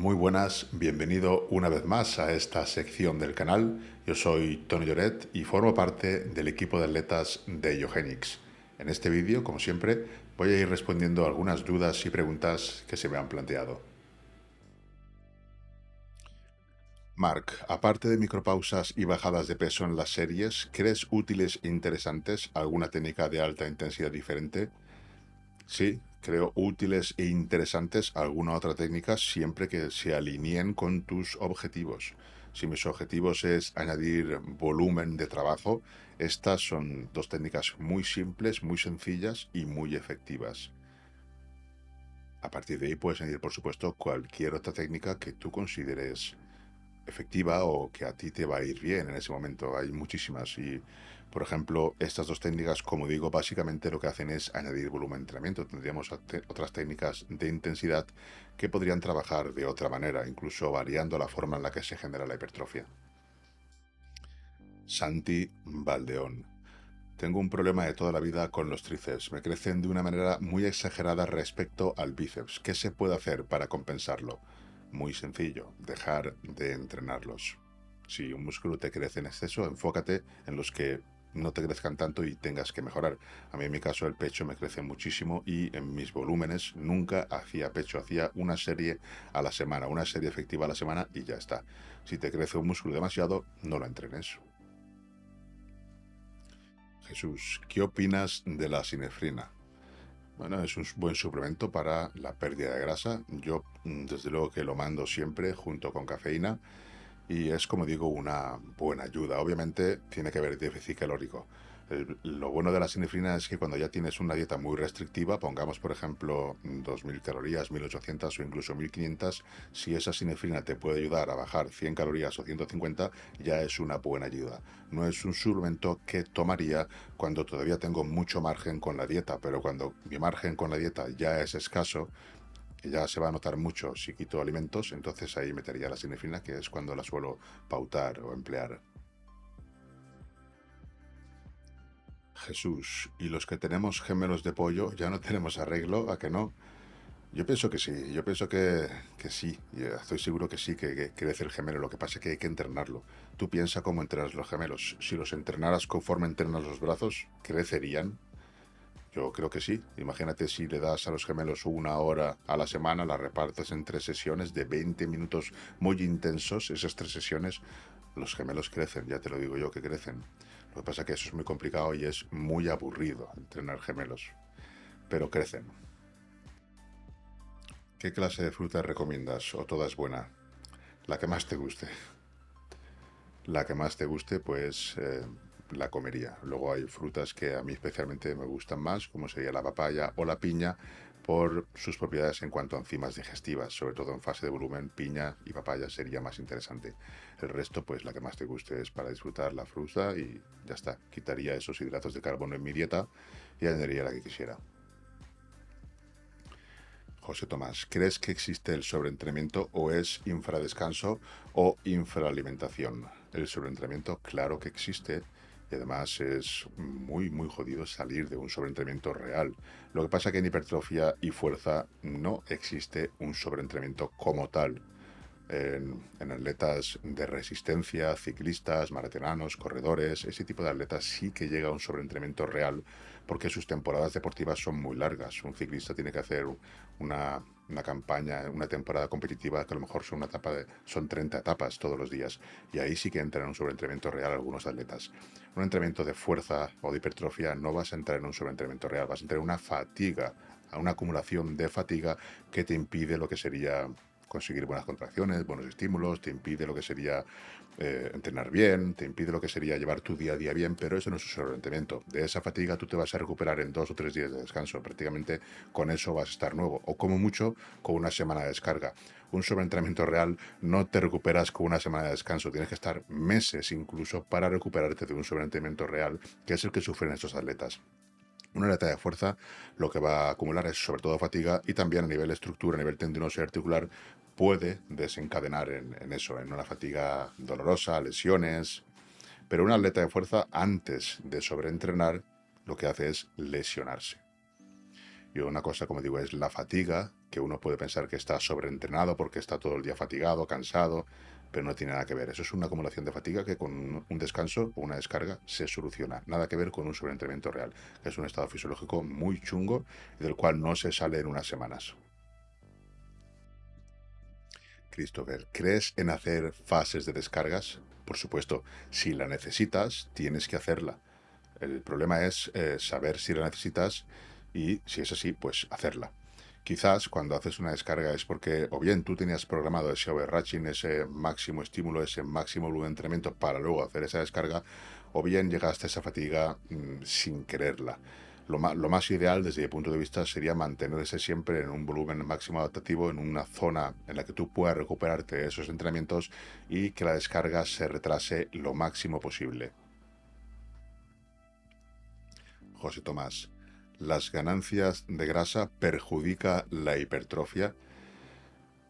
Muy buenas, bienvenido una vez más a esta sección del canal. Yo soy Tony Lloret y formo parte del equipo de atletas de Iogenix. En este vídeo, como siempre, voy a ir respondiendo algunas dudas y preguntas que se me han planteado. Mark, aparte de micropausas y bajadas de peso en las series, ¿crees útiles e interesantes alguna técnica de alta intensidad diferente? Sí, creo útiles e interesantes alguna otra técnica siempre que se alineen con tus objetivos. Si mis objetivos es añadir volumen de trabajo, estas son dos técnicas muy simples, muy sencillas y muy efectivas. A partir de ahí puedes añadir, por supuesto, cualquier otra técnica que tú consideres efectiva o que a ti te va a ir bien en ese momento. Hay muchísimas y, por ejemplo, estas dos técnicas, como digo, básicamente lo que hacen es añadir volumen de entrenamiento. Tendríamos otras técnicas de intensidad que podrían trabajar de otra manera, incluso variando la forma en la que se genera la hipertrofia. Santi Valdeón. Tengo un problema de toda la vida con los tríceps. Me crecen de una manera muy exagerada respecto al bíceps. ¿Qué se puede hacer para compensarlo? Muy sencillo, dejar de entrenarlos. Si un músculo te crece en exceso, enfócate en los que no te crezcan tanto y tengas que mejorar. A mí en mi caso el pecho me crece muchísimo y en mis volúmenes nunca hacía pecho, hacía una serie a la semana, una serie efectiva a la semana y ya está. Si te crece un músculo demasiado, no lo entrenes. Jesús, ¿qué opinas de la sinefrina? Bueno, es un buen suplemento para la pérdida de grasa. Yo, mm, desde luego que lo mando siempre junto con cafeína y es, como digo, una buena ayuda. Obviamente tiene que haber déficit calórico lo bueno de la sinefrina es que cuando ya tienes una dieta muy restrictiva, pongamos por ejemplo 2.000 calorías, 1.800 o incluso 1.500, si esa sinefrina te puede ayudar a bajar 100 calorías o 150, ya es una buena ayuda. No es un suplemento que tomaría cuando todavía tengo mucho margen con la dieta, pero cuando mi margen con la dieta ya es escaso, ya se va a notar mucho si quito alimentos, entonces ahí metería la sinefrina, que es cuando la suelo pautar o emplear. Jesús, ¿y los que tenemos gemelos de pollo ya no tenemos arreglo? ¿A que no? Yo pienso que sí, yo pienso que, que sí, estoy seguro que sí, que, crece el gemelo, lo que pasa es que hay que entrenarlo. Tú piensa cómo entrenas los gemelos. Si los entrenaras conforme entrenas los brazos, ¿crecerían? Yo creo que sí. Imagínate si le das a los gemelos una hora a la semana, la repartes en tres sesiones de 20 minutos muy intensos, esas tres sesiones, los gemelos crecen, ya te lo digo yo que crecen. Lo que pasa es que eso es muy complicado y es muy aburrido entrenar gemelos, pero crecen. ¿Qué clase de fruta recomiendas o toda es buena? La que más te guste. La que más te guste, pues eh, la comería. Luego hay frutas que a mí especialmente me gustan más, como sería la papaya o la piña, por sus propiedades en cuanto a enzimas digestivas, sobre todo en fase de volumen, piña y papaya sería más interesante. El resto, pues la que más te guste es para disfrutar la fruta y ya está. Quitaría esos hidratos de carbono en mi dieta y añadiría la que quisiera. José Tomás, ¿crees que existe el sobreentrenamiento o es infradescanso o infraalimentación? El sobreentrenamiento, claro que existe y además es muy, muy jodido salir de un sobreentrenamiento real. Lo que pasa es que en hipertrofia y fuerza no existe un sobreentrenamiento como tal. En, atletas de resistencia, ciclistas, maratonanos, corredores, ese tipo de atletas sí que llega a un sobreentrenamiento real porque sus temporadas deportivas son muy largas. Un ciclista tiene que hacer una una campaña, una temporada competitiva que a lo mejor son, una etapa de, son 30 etapas todos los días. Y ahí sí que entran en un sobreentrenamiento real algunos atletas. Un entrenamiento de fuerza o de hipertrofia no vas a entrar en un sobreentrenamiento real, vas a entrar en una fatiga, a una acumulación de fatiga que te impide lo que sería conseguir buenas contracciones, buenos estímulos, te impide lo que sería eh, entrenar bien, te impide lo que sería llevar tu día a día bien, pero eso no es un sobreentrenamiento. De esa fatiga tú te vas a recuperar en dos o tres días de descanso. Prácticamente con eso vas a estar nuevo, o como mucho con una semana de descarga. Un sobreentrenamiento real no te recuperas con una semana de descanso, tienes que estar meses incluso para recuperarte de un sobreentrenamiento real, que es el que sufren estos atletas. Una atleta de fuerza lo que va a acumular es sobre todo fatiga y también a nivel estructura, a nivel tendinoso y articular, puede desencadenar en, eso, en una fatiga dolorosa, lesiones. Pero un atleta de fuerza, antes de sobreentrenar, lo que hace es lesionarse. Y una cosa, como digo, es la fatiga, que uno puede pensar que está sobreentrenado porque está todo el día fatigado, cansado, pero no tiene nada que ver. Eso es una acumulación de fatiga que con un descanso o una descarga se soluciona. Nada que ver con un sobreentrenamiento real, que es un estado fisiológico muy chungo del cual no se sale en unas semanas. Christopher, ¿crees en hacer fases de descargas? Por supuesto, si la necesitas, tienes que hacerla. El problema es eh, saber si la necesitas y si es así, pues hacerla. Quizás cuando haces una descarga es porque o bien tú tenías programado ese overreaching, ese máximo estímulo, ese máximo volumen de entrenamiento para luego hacer esa descarga, o bien llegaste a esa fatiga mm, sin quererla. Lo más, lo más, ideal desde mi punto de vista sería mantenerse siempre en un volumen máximo adaptativo, en una zona en la que tú puedas recuperarte de esos entrenamientos y que la descarga se retrase lo máximo posible. José Tomás, las ganancias de grasa perjudica la hipertrofia.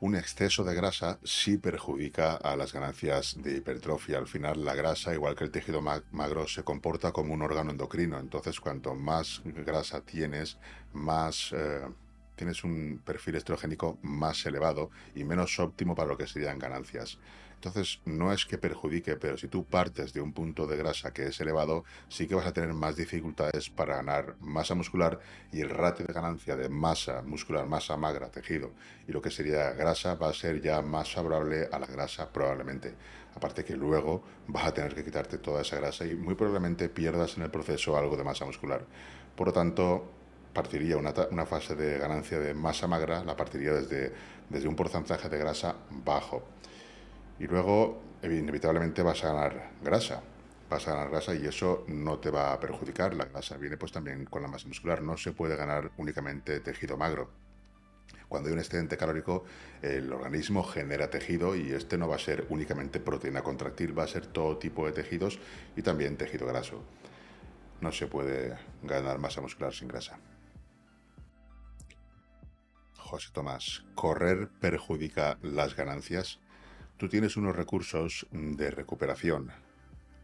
Un exceso de grasa sí perjudica a las ganancias de hipertrofia. Al final la grasa, igual que el tejido magro, se comporta como un órgano endocrino. Entonces cuanto más grasa tienes, más... Eh, tienes un perfil estrogénico más elevado y menos óptimo para lo que serían ganancias. Entonces, no es que perjudique, pero si tú partes de un punto de grasa que es elevado, sí que vas a tener más dificultades para ganar masa muscular y el ratio de ganancia de masa muscular, masa magra, tejido y lo que sería grasa va a ser ya más favorable a la grasa probablemente. Aparte que luego vas a tener que quitarte toda esa grasa y muy probablemente pierdas en el proceso algo de masa muscular. Por lo tanto, partiría una, una, fase de ganancia de masa magra, la partiría desde, desde un porcentaje de grasa bajo. Y luego, inevitablemente, vas a ganar grasa. Vas a ganar grasa y eso no te va a perjudicar. La grasa viene pues también con la masa muscular. No se puede ganar únicamente tejido magro. Cuando hay un excedente calórico, el organismo genera tejido y este no va a ser únicamente proteína contractil, va a ser todo tipo de tejidos y también tejido graso. No se puede ganar masa muscular sin grasa. José Tomás, ¿correr perjudica las ganancias? Tú tienes unos recursos de recuperación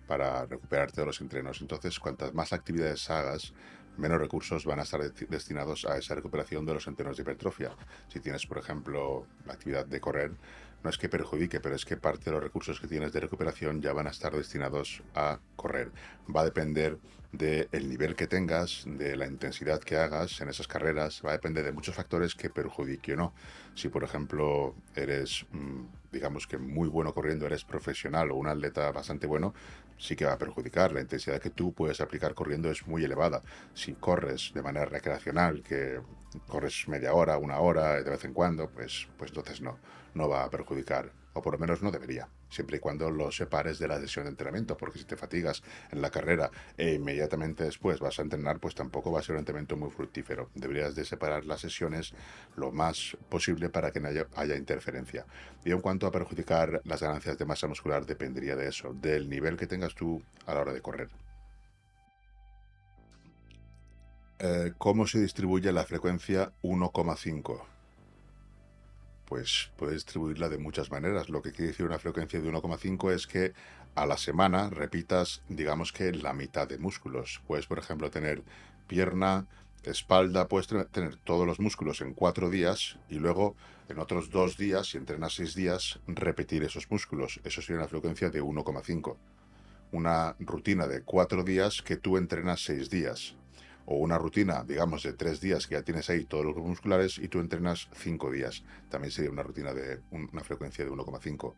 para recuperarte de los entrenos. Entonces, cuantas más actividades hagas, menos recursos van a estar destinados a esa recuperación de los entrenos de hipertrofia. Si tienes, por ejemplo, la actividad de correr, no es que perjudique, pero es que parte de los recursos que tienes de recuperación ya van a estar destinados a correr. Va a depender del nivel que tengas, de la intensidad que hagas en esas carreras, va a depender de muchos factores que perjudique o no. Si, por ejemplo, eres, mm, digamos que muy bueno corriendo, eres profesional o un atleta bastante bueno, sí que va a perjudicar. La intensidad que tú puedes aplicar corriendo es muy elevada. Si corres de manera recreacional, que corres media hora, una hora de vez en cuando, pues, pues entonces no no va a perjudicar, o por lo menos no debería, siempre y cuando lo separes de la sesión de entrenamiento, porque si te fatigas en la carrera e inmediatamente después vas a entrenar, pues tampoco va a ser un entrenamiento muy fructífero. Deberías de separar las sesiones lo más posible para que no haya, interferencia. Y en cuanto a perjudicar las ganancias de masa muscular, dependería de eso, del nivel que tengas tú a la hora de correr. Eh, ¿Cómo se distribuye la frecuencia 1,5? Pues puedes distribuirla de muchas maneras. Lo que quiere decir una frecuencia de 1,5 es que a la semana repitas, digamos que la mitad de músculos. Puedes, por ejemplo, tener pierna, espalda, puedes tener todos los músculos en cuatro días y luego en otros dos días, si entrenas seis días, repetir esos músculos. Eso sería una frecuencia de 1,5. Una rutina de cuatro días que tú entrenas seis días o una rutina, digamos, de tres días que ya tienes ahí todos los grupos musculares y tú entrenas cinco días. También sería una rutina de una frecuencia de 1,5.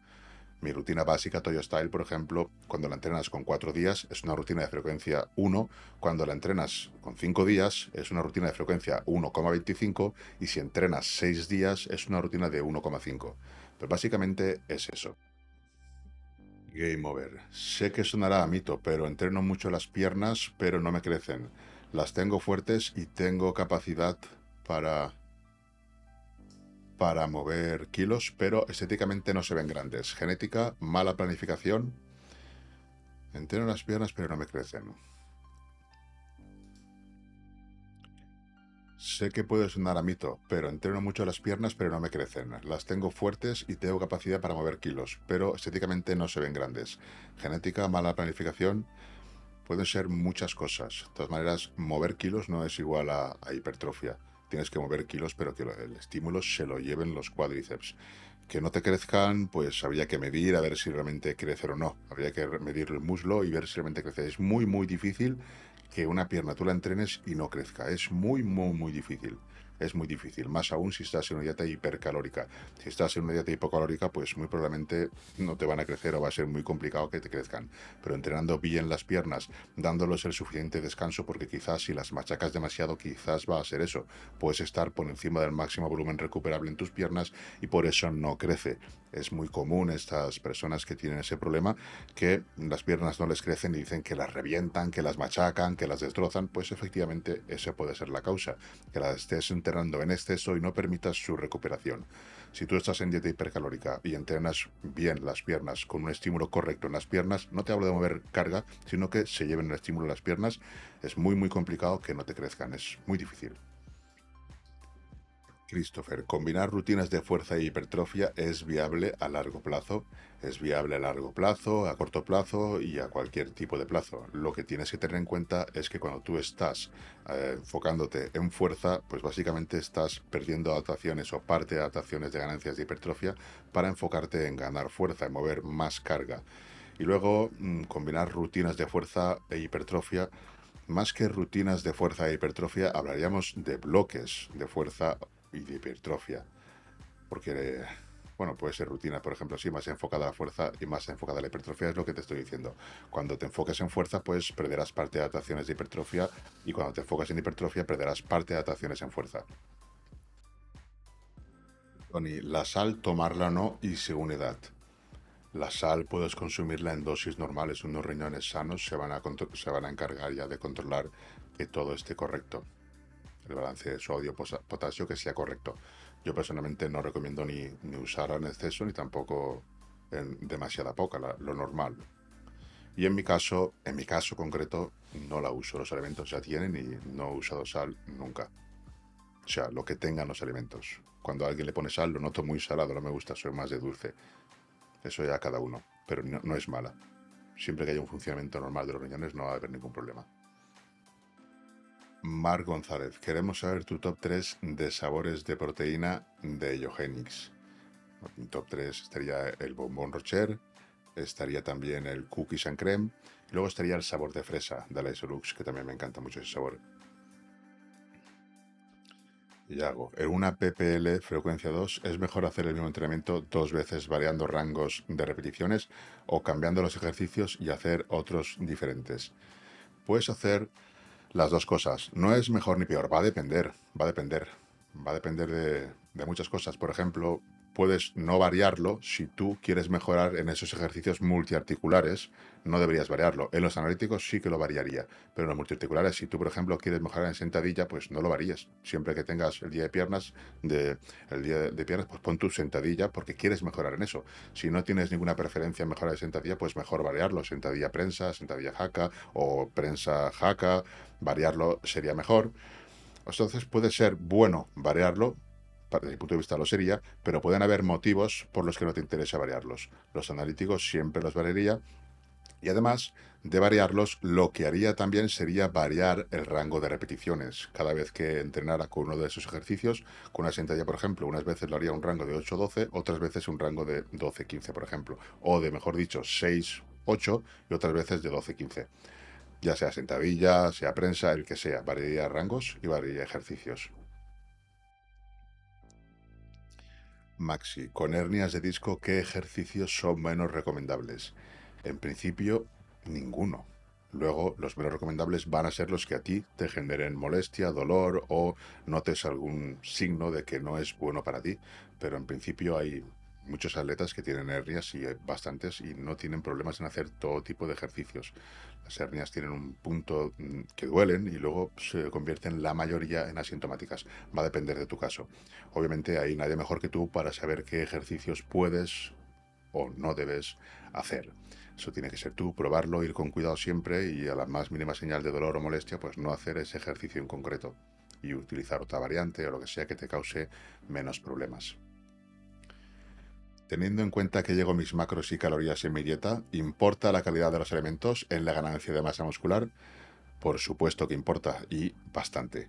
Mi rutina básica Toyo Style, por ejemplo, cuando la entrenas con cuatro días es una rutina de frecuencia 1, cuando la entrenas con cinco días es una rutina de frecuencia 1,25 y si entrenas seis días es una rutina de 1,5. Pues básicamente es eso. Game over. Sé que sonará a mito, pero entreno mucho las piernas, pero no me crecen. Las tengo fuertes y tengo capacidad para para mover kilos, pero estéticamente no se ven grandes. Genética, mala planificación. Entreno las piernas, pero no me crecen. Sé que puede sonar a mito, pero entreno mucho las piernas, pero no me crecen. Las tengo fuertes y tengo capacidad para mover kilos, pero estéticamente no se ven grandes. Genética, mala planificación pueden ser muchas cosas. De todas maneras, mover kilos no es igual a, hipertrofia. tienes que mover kilos, pero que el estímulo se lo lleven los cuádriceps. Que no te crezcan, pues habría que medir a ver si realmente crece o no. Habría que medir el muslo y ver si realmente crece. Es muy, muy difícil que una pierna tú la entrenes y no crezca. Es muy, muy, muy difícil es muy difícil, más aún si estás en una dieta hipercalórica. Si estás en una dieta hipocalórica, pues muy probablemente no te van a crecer o va a ser muy complicado que te crezcan. Pero entrenando bien las piernas, dándoles el suficiente descanso, porque quizás si las machacas demasiado, quizás va a ser eso. Puedes estar por encima del máximo volumen recuperable en tus piernas y por eso no crece. Es muy común estas personas que tienen ese problema, que las piernas no les crecen y dicen que las revientan, que las machacan, que las destrozan. Pues efectivamente, esa puede ser la causa. Que las estés entrenando en exceso y no permitas su recuperación. Si tú estás en dieta hipercalórica y entrenas bien las piernas con un estímulo correcto en las piernas, no te hablo de mover carga, sino que se lleven el estímulo en las piernas, es muy muy complicado que no te crezcan, es muy difícil. Christopher, combinar rutinas de fuerza y hipertrofia es viable a largo plazo. Es viable a largo plazo, a corto plazo y a cualquier tipo de plazo. Lo que tienes que tener en cuenta es que cuando tú estás eh, enfocándote en fuerza, pues básicamente estás perdiendo adaptaciones o parte de adaptaciones de ganancias de hipertrofia para enfocarte en ganar fuerza, en mover más carga. Y luego mm, combinar rutinas de fuerza e hipertrofia más que rutinas de fuerza e hipertrofia, hablaríamos de bloques de fuerza y de hipertrofia. Porque, bueno, puede ser rutina, por ejemplo, sí, más enfocada a la fuerza y más enfocada a la hipertrofia, es lo que te estoy diciendo. Cuando te enfoques en fuerza, pues perderás parte de adaptaciones de hipertrofia y cuando te enfocas en hipertrofia, perderás parte de adaptaciones en fuerza. Tony, la sal, tomarla o no y según edad. La sal puedes consumirla en dosis normales. Unos riñones sanos se van a, se van a encargar ya de controlar que todo esté correcto el balance de sodio-potasio que sea correcto. Yo personalmente no recomiendo ni, ni usar en exceso ni tampoco en demasiada poca, lo normal. Y en mi caso, en mi caso concreto, no la uso. Los alimentos ya tienen y no he usado sal nunca. O sea, lo que tengan los alimentos. Cuando a alguien le pone sal, lo noto muy salado, no me gusta, soy más de dulce. Eso ya cada uno, pero no, no es mala. Siempre que haya un funcionamiento normal de los riñones no va a haber ningún problema. Mar González, queremos saber tu top 3 de sabores de proteína de Yogenix. Mi top 3 estaría el bombón Rocher, estaría también el cookies and creme, y luego estaría el sabor de fresa de la Isolux, que también me encanta mucho ese sabor. Y hago, en una PPL frecuencia 2 es mejor hacer el mismo entrenamiento dos veces variando rangos de repeticiones o cambiando los ejercicios y hacer otros diferentes. Puedes hacer las dos cosas. No es mejor ni peor, va a depender, va a depender. Va a depender de, de muchas cosas. Por ejemplo, puedes no variarlo si tú quieres mejorar en esos ejercicios multiarticulares, no deberías variarlo. En los analíticos sí que lo variaría, pero en los multiarticulares, si tú, por ejemplo, quieres mejorar en sentadilla, pues no lo varíes. Siempre que tengas el día de piernas, de, el día de piernas, pues pon tu sentadilla porque quieres mejorar en eso. Si no tienes ninguna preferencia en mejorar en sentadilla, pues mejor variarlo. Sentadilla prensa, sentadilla jaca o prensa jaca, variarlo sería mejor. Entonces puede ser bueno variarlo, desde mi punto de vista lo sería, pero pueden haber motivos por los que no te interesa variarlos. Los analíticos siempre los variaría y además de variarlos, lo que haría también sería variar el rango de repeticiones. Cada vez que entrenara con uno de esos ejercicios, con una sentadilla, por ejemplo, unas veces lo haría un rango de 8-12, otras veces un rango de 12-15, por ejemplo. O de, mejor dicho, 6-8 y otras veces de 12-15. Ya sea sentadilla, sea prensa, el que sea. Variaría rangos y variaría ejercicios. Maxi, con hernias de disco, ¿qué ejercicios son menos recomendables? En principio, ninguno. Luego, los menos recomendables van a ser los que a ti te generen molestia, dolor o notes algún signo de que no es bueno para ti. Pero en principio hay muchos atletas que tienen hernias y bastantes y no tienen problemas en hacer todo tipo de ejercicios. Las hernias tienen un punto mm, que duelen y luego se convierten la mayoría en asintomáticas. Va a depender de tu caso. Obviamente hay nadie mejor que tú para saber qué ejercicios puedes o no debes hacer. Eso tiene que ser tú, probarlo, ir con cuidado siempre y a la más mínima señal de dolor o molestia, pues no hacer ese ejercicio en concreto y utilizar otra variante o lo que sea que te cause menos problemas. Teniendo en cuenta que llego mis macros y calorías en mi dieta, ¿importa la calidad de los elementos en la ganancia de masa muscular? Por supuesto que importa y bastante.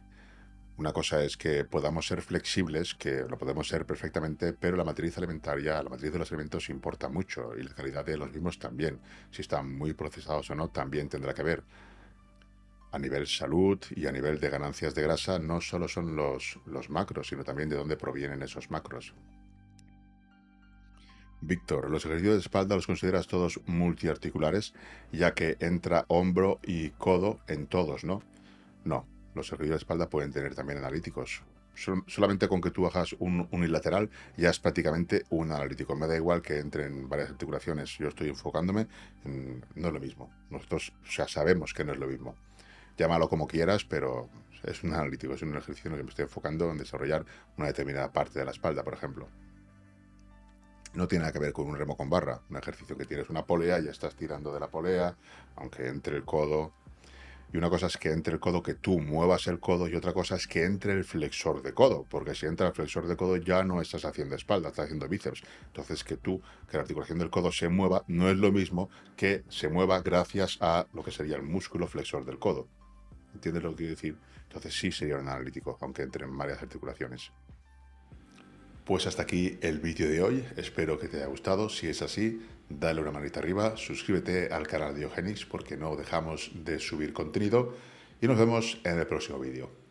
Una cosa es que podamos ser flexibles, que lo podemos ser perfectamente, pero la matriz alimentaria, la matriz de los alimentos importa mucho y la calidad de los mismos también. Si están muy procesados o no, también tendrá que ver. A nivel salud y a nivel de ganancias de grasa, no solo son los, los macros, sino también de dónde provienen esos macros. Víctor, los ejercicios de espalda los consideras todos multiarticulares, ya que entra hombro y codo en todos, ¿no? No, los ejercicios de espalda pueden tener también analíticos. solamente con que tú hagas un unilateral ya es prácticamente un analítico. Me da igual que entren varias articulaciones. Yo estoy enfocándome en... No es lo mismo. Nosotros ya sabemos que no es lo mismo. Llámalo como quieras, pero es un analítico, es un ejercicio en el que me estoy enfocando en desarrollar una determinada parte de la espalda, por ejemplo. No tiene nada que ver con un remo con barra, un ejercicio que tienes una polea, ya estás tirando de la polea, aunque entre el codo, y una cosa es que entre el codo, que tú muevas el codo, y otra cosa es que entre el flexor de codo, porque si entra el flexor de codo ya no estás haciendo espalda, estás haciendo bíceps. Entonces que tú, que la articulación del codo se mueva, no es lo mismo que se mueva gracias a lo que sería el músculo flexor del codo. ¿Entiendes lo que quiero decir? Entonces sí sería un analítico, aunque entre en varias articulaciones. Pues hasta aquí el vídeo de hoy, espero que te haya gustado, si es así, dale una manita arriba, suscríbete al canal de Diogenix porque no dejamos de subir contenido. Y nos vemos en el próximo vídeo.